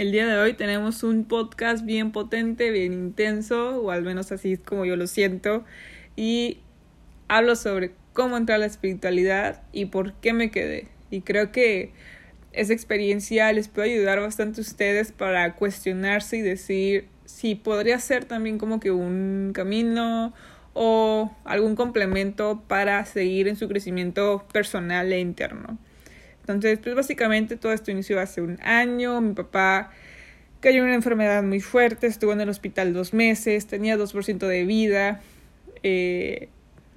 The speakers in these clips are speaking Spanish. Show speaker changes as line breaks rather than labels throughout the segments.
El día de hoy tenemos un podcast bien potente, bien intenso, o al menos así es como yo lo siento, y hablo sobre cómo entrar a la espiritualidad y por qué me quedé. Y creo que esa experiencia les puede ayudar bastante a ustedes para cuestionarse y decir si podría ser también como que un camino o algún complemento para seguir en su crecimiento personal e interno. Entonces, pues básicamente todo esto inició hace un año. Mi papá cayó en una enfermedad muy fuerte, estuvo en el hospital dos meses, tenía 2% de vida. Eh,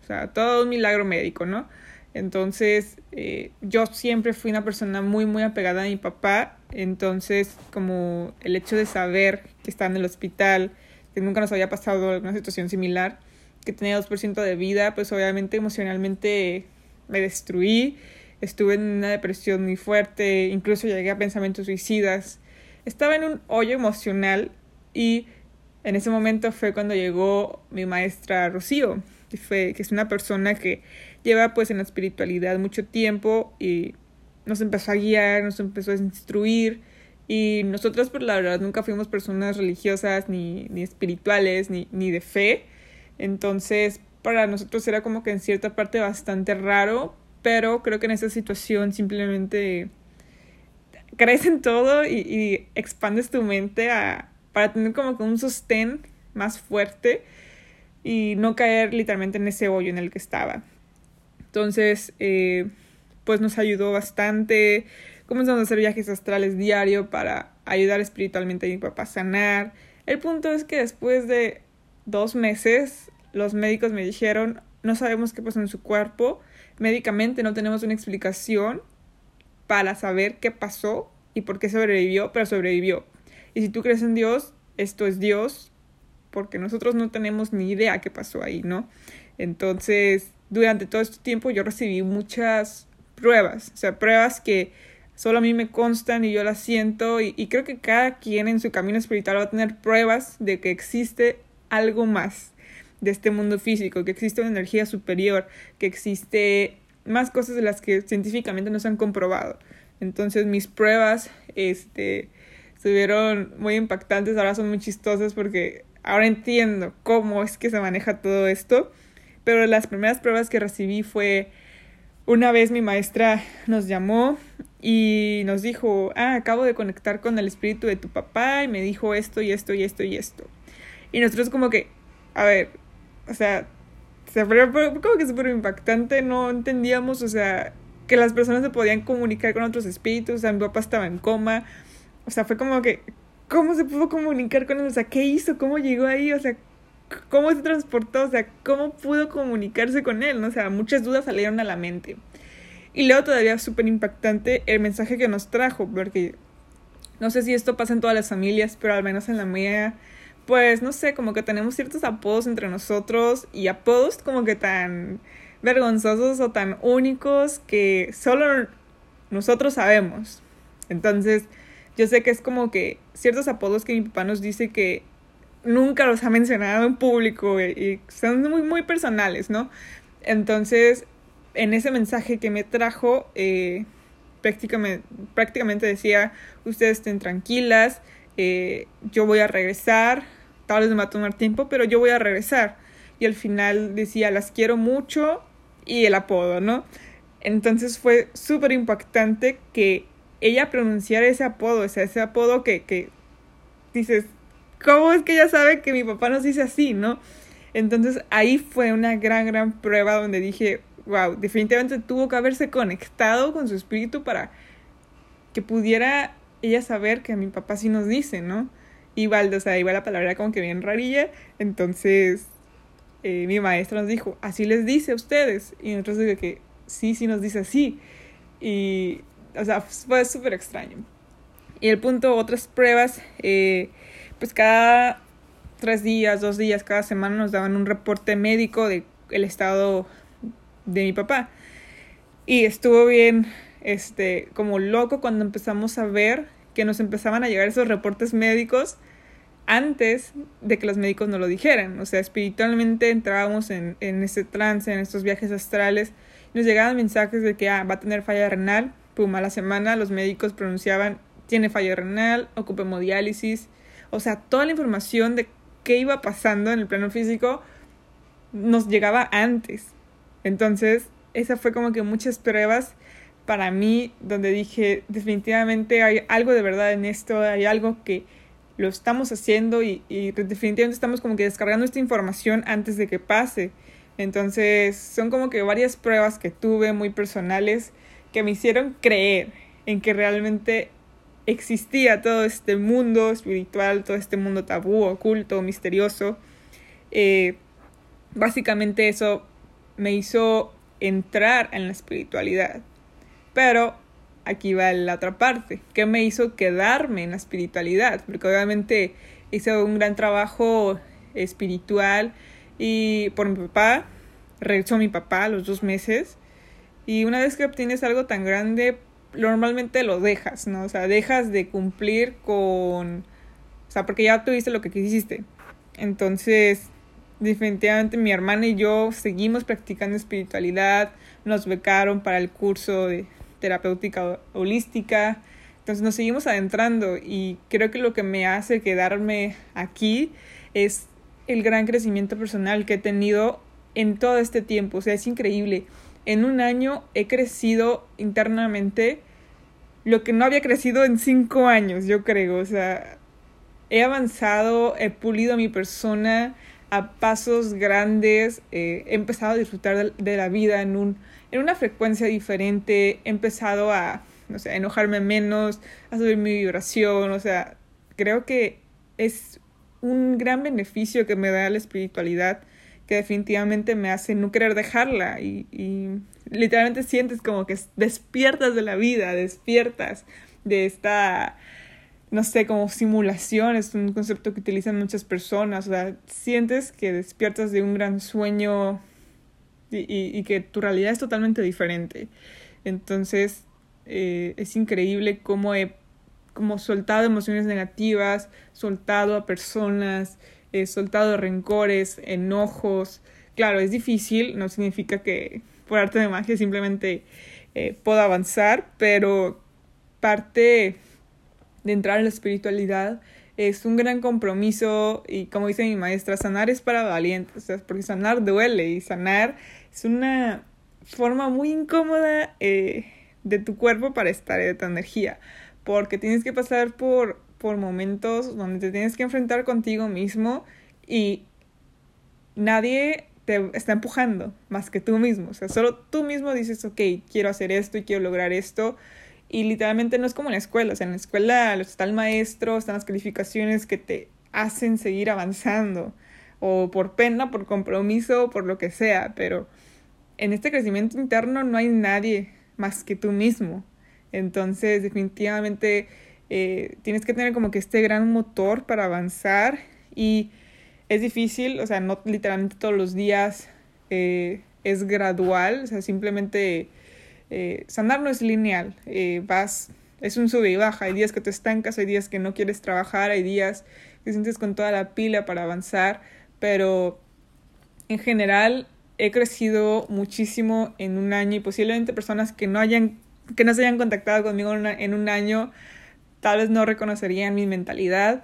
o sea, todo un milagro médico, ¿no? Entonces, eh, yo siempre fui una persona muy, muy apegada a mi papá. Entonces, como el hecho de saber que está en el hospital, que nunca nos había pasado una situación similar, que tenía 2% de vida, pues obviamente emocionalmente me destruí, estuve en una depresión muy fuerte, incluso llegué a pensamientos suicidas. Estaba en un hoyo emocional y en ese momento fue cuando llegó mi maestra Rocío, que, fue, que es una persona que lleva pues en la espiritualidad mucho tiempo y nos empezó a guiar, nos empezó a instruir y nosotros por pues, la verdad nunca fuimos personas religiosas ni, ni espirituales ni, ni de fe entonces, para nosotros era como que en cierta parte bastante raro, pero creo que en esa situación simplemente crees en todo y, expandes tu mente a, para tener como que un sostén más fuerte y no caer literalmente en ese hoyo en el que estaba. Entonces, eh, pues nos ayudó bastante. Comenzamos a hacer viajes astrales diario para ayudar espiritualmente a mi papá a sanar. El punto es que después de dos meses los médicos me dijeron, no sabemos qué pasó en su cuerpo, médicamente no tenemos una explicación para saber qué pasó y por qué sobrevivió, pero sobrevivió. Y si tú crees en Dios, esto es Dios, porque nosotros no tenemos ni idea qué pasó ahí, ¿no? Entonces, durante todo este tiempo yo recibí muchas pruebas, o sea, pruebas que solo a mí me constan y yo las siento y, y creo que cada quien en su camino espiritual va a tener pruebas de que existe algo más de este mundo físico, que existe una energía superior, que existe más cosas de las que científicamente no se han comprobado. Entonces mis pruebas este, estuvieron muy impactantes, ahora son muy chistosas porque ahora entiendo cómo es que se maneja todo esto. Pero las primeras pruebas que recibí fue una vez mi maestra nos llamó y nos dijo, ah, acabo de conectar con el espíritu de tu papá y me dijo esto y esto y esto y esto. Y nosotros como que, a ver, o sea, se fue como que súper impactante, no entendíamos, o sea, que las personas se podían comunicar con otros espíritus, o sea, mi papá estaba en coma, o sea, fue como que, ¿cómo se pudo comunicar con él? O sea, ¿qué hizo? ¿Cómo llegó ahí? O sea, ¿cómo se transportó? O sea, ¿cómo pudo comunicarse con él? O sea, muchas dudas salieron a la mente. Y luego todavía súper impactante el mensaje que nos trajo, porque no sé si esto pasa en todas las familias, pero al menos en la mía pues no sé, como que tenemos ciertos apodos entre nosotros y apodos como que tan vergonzosos o tan únicos que solo nosotros sabemos. Entonces, yo sé que es como que ciertos apodos que mi papá nos dice que nunca los ha mencionado en público y, son muy, muy personales, ¿no? Entonces, en ese mensaje que me trajo, eh, prácticamente, prácticamente decía, ustedes estén tranquilas, eh, yo voy a regresar, tal vez me va a tomar tiempo, pero yo voy a regresar. Y al final decía, las quiero mucho y el apodo, ¿no? Entonces fue súper impactante que ella pronunciara ese apodo, o sea, ese apodo que, que dices, ¿cómo es que ella sabe que mi papá nos dice así, no? Entonces ahí fue una gran, gran prueba donde dije, wow, definitivamente tuvo que haberse conectado con su espíritu para que pudiera ella saber que mi papá sí nos dice, ¿no? Igual, o sea, igual la palabra como que bien rarilla, entonces eh, mi maestra nos dijo, así les dice a ustedes, y nosotros dije que sí, sí nos dice así, y, o sea, fue súper extraño. Y el punto, otras pruebas, eh, pues cada tres días, dos días, cada semana nos daban un reporte médico del el estado de mi papá. Y estuvo bien este, como loco cuando empezamos a ver que nos empezaban a llegar esos reportes médicos antes de que los médicos nos lo dijeran. O sea, espiritualmente entrábamos en, en ese trance, en estos viajes astrales. Nos llegaban mensajes de que ah, va a tener falla renal. Pum, a la semana los médicos pronunciaban tiene falla renal, ocupa hemodiálisis. O sea, toda la información de qué iba pasando en el plano físico nos llegaba antes. Entonces, esa fue como que muchas pruebas para mí donde dije, definitivamente hay algo de verdad en esto, hay algo que lo estamos haciendo y, y definitivamente estamos como que descargando esta información antes de que pase. Entonces, son como que varias pruebas que tuve muy personales que me hicieron creer en que realmente existía todo este mundo espiritual, todo este mundo tabú, oculto, misterioso. Eh, básicamente eso me hizo entrar en la espiritualidad. Pero aquí va la otra parte, ¿qué me hizo quedarme en la espiritualidad? Porque obviamente hice un gran trabajo espiritual y por mi papá, regresó mi papá a los dos meses y una vez que obtienes algo tan grande, normalmente lo dejas, ¿no? O sea, dejas de cumplir con... O sea, porque ya tuviste lo que quisiste. Entonces, definitivamente mi hermana y yo seguimos practicando espiritualidad, nos becaron para el curso de terapéutica holística, entonces nos seguimos adentrando y creo que lo que me hace quedarme aquí es el gran crecimiento personal que he tenido en todo este tiempo, o sea, es increíble. En un año he crecido internamente lo que no había crecido en cinco años, yo creo. O sea, he avanzado, he pulido mi persona a pasos grandes, eh, he empezado a disfrutar de, la vida en, un, en una frecuencia diferente, he empezado a, no sé, a enojarme menos, a subir mi vibración, o sea, creo que es un gran beneficio que me da la espiritualidad que definitivamente me hace no querer dejarla y, y literalmente sientes como que despiertas de la vida, despiertas de esta, no sé, como simulación, es un concepto que utilizan muchas personas, o sea, sientes que despiertas de un gran sueño y, y, que tu realidad es totalmente diferente. Entonces, eh, es increíble cómo he como soltado emociones negativas, soltado a personas, he soltado rencores, enojos. Claro, es difícil, no significa que por arte de magia simplemente eh, pueda avanzar, pero parte de entrar en la espiritualidad es un gran compromiso y como dice mi maestra, sanar es para valientes, porque sanar duele y sanar es una forma muy incómoda eh, de tu cuerpo para estar de tu energía, porque tienes que pasar por por momentos donde te tienes que enfrentar contigo mismo y nadie te está empujando más que tú mismo. O sea, solo tú mismo dices, ok, quiero hacer esto y quiero lograr esto. Y literalmente no es como en la escuela. O sea, en la escuela está el maestro, están las calificaciones que te hacen seguir avanzando. O por pena, por compromiso, por lo que sea. Pero en este crecimiento interno no hay nadie más que tú mismo. Entonces, definitivamente eh, tienes que tener como que este gran motor para avanzar y es difícil, o sea, no literalmente todos los días eh, es gradual, o sea, simplemente eh, sanar no es lineal, vas, es un sube y baja, hay días que te estancas, hay días que no quieres trabajar, hay días que sientes con toda la pila para avanzar, pero en general he crecido muchísimo en un año y posiblemente personas que no hayan que no se hayan contactado conmigo en un año tal vez no reconocerían mi mentalidad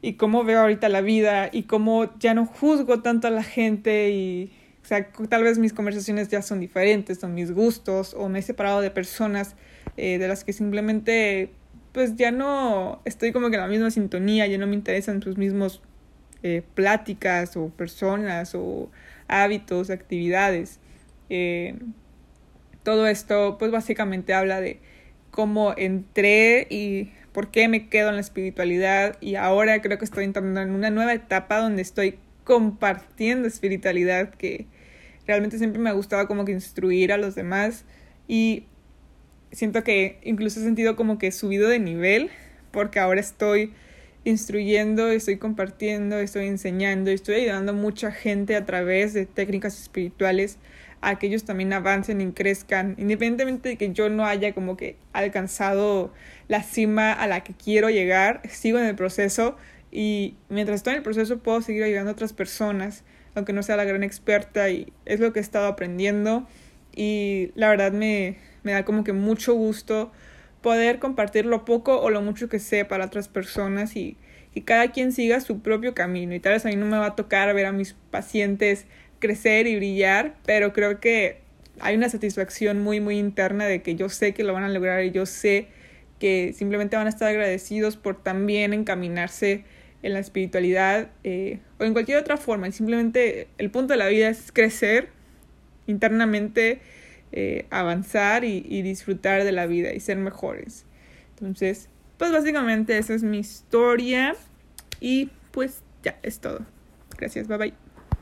y cómo veo ahorita la vida y cómo ya no juzgo tanto a la gente y o sea, tal vez mis conversaciones ya son diferentes, son mis gustos o me he separado de personas eh, de las que simplemente pues ya no estoy como que en la misma sintonía, ya no me interesan sus mismos eh, pláticas o personas o hábitos, actividades. Eh, todo esto pues básicamente habla de cómo entré y por qué me quedo en la espiritualidad y ahora creo que estoy entrando en una nueva etapa donde estoy compartiendo espiritualidad que realmente siempre me ha gustado como que instruir a los demás y siento que incluso he sentido como que he subido de nivel porque ahora estoy instruyendo, estoy compartiendo, estoy enseñando, estoy ayudando a mucha gente a través de técnicas espirituales a que ellos también avancen y crezcan, independientemente de que yo no haya como que alcanzado la cima a la que quiero llegar, sigo en el proceso y mientras estoy en el proceso puedo seguir ayudando a otras personas, aunque no sea la gran experta y es lo que he estado aprendiendo y la verdad me, me da como que mucho gusto poder compartir lo poco o lo mucho que sé para otras personas y que cada quien siga su propio camino. Y tal vez a mí no me va a tocar ver a mis pacientes crecer y brillar, pero creo que hay una satisfacción muy, muy interna de que yo sé que lo van a lograr y yo sé que simplemente van a estar agradecidos por también encaminarse en la espiritualidad eh, o en cualquier otra forma. Simplemente el punto de la vida es crecer internamente, eh, avanzar y, y disfrutar de la vida y ser mejores. Entonces, pues básicamente esa es mi historia y pues ya es todo. Gracias, bye bye.